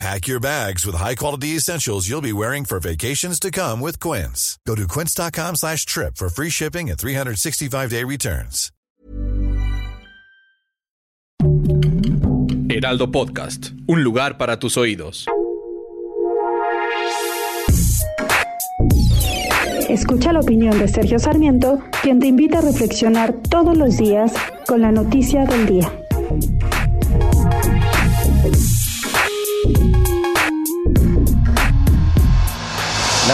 Pack your bags with high-quality essentials you'll be wearing for vacations to come with Quince. Go to quince.com slash trip for free shipping and 365-day returns. Heraldo Podcast, un lugar para tus oídos. Escucha la opinión de Sergio Sarmiento, quien te invita a reflexionar todos los días con la noticia del día.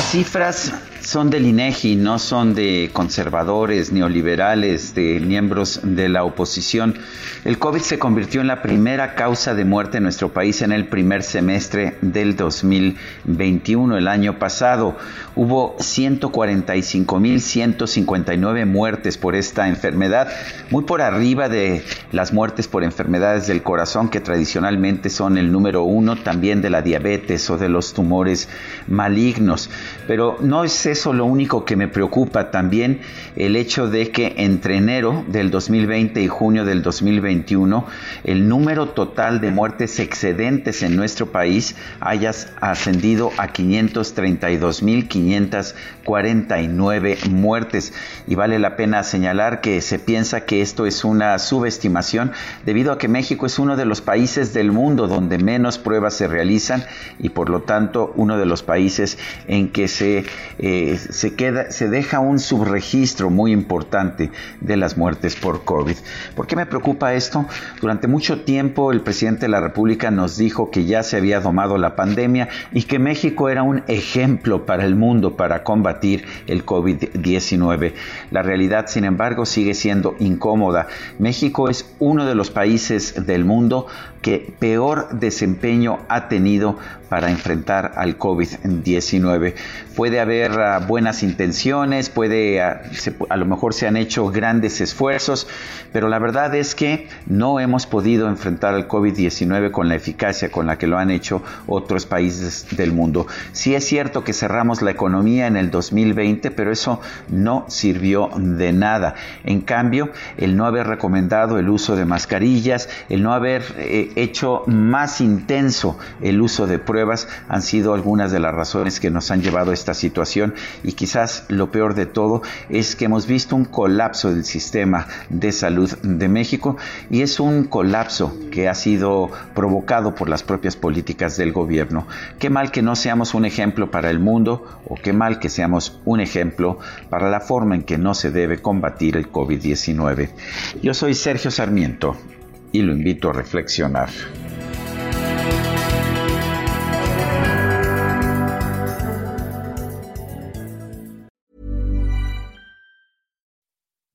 Las cifras son del INEGI, no son de conservadores, neoliberales, de miembros de la oposición. El COVID se convirtió en la primera causa de muerte en nuestro país en el primer semestre del 2021, el año pasado. Hubo 145.159 muertes por esta enfermedad, muy por arriba de las muertes por enfermedades del corazón, que tradicionalmente son el número uno, también de la diabetes o de los tumores malignos. Pero no es eso lo único que me preocupa, también el hecho de que entre enero del 2020 y junio del 2021 el número total de muertes excedentes en nuestro país haya ascendido a 532.549 muertes. Y vale la pena señalar que se piensa que esto es una subestimación debido a que México es uno de los países del mundo donde menos pruebas se realizan y por lo tanto uno de los países en que se eh, se, queda, se deja un subregistro muy importante de las muertes por COVID. ¿Por qué me preocupa esto? Durante mucho tiempo el presidente de la República nos dijo que ya se había domado la pandemia y que México era un ejemplo para el mundo para combatir el COVID-19. La realidad, sin embargo, sigue siendo incómoda. México es uno de los países del mundo que peor desempeño ha tenido para enfrentar al COVID-19. Puede haber buenas intenciones, puede, ah, a lo mejor se han hecho grandes esfuerzos, pero la verdad es que no hemos podido enfrentar al COVID-19 con la eficacia con la que lo han hecho otros países del mundo. Sí es cierto que cerramos la economía en el 2020, pero eso no sirvió de nada. En cambio, el no haber recomendado el uso de mascarillas, el no haber eh, hecho más intenso el uso de pruebas han sido algunas de las razones que nos han llevado a esta situación y quizás lo peor de todo es que hemos visto un colapso del sistema de salud de México y es un colapso que ha sido provocado por las propias políticas del gobierno. Qué mal que no seamos un ejemplo para el mundo o qué mal que seamos un ejemplo para la forma en que no se debe combatir el COVID-19. Yo soy Sergio Sarmiento y lo invito a reflexionar.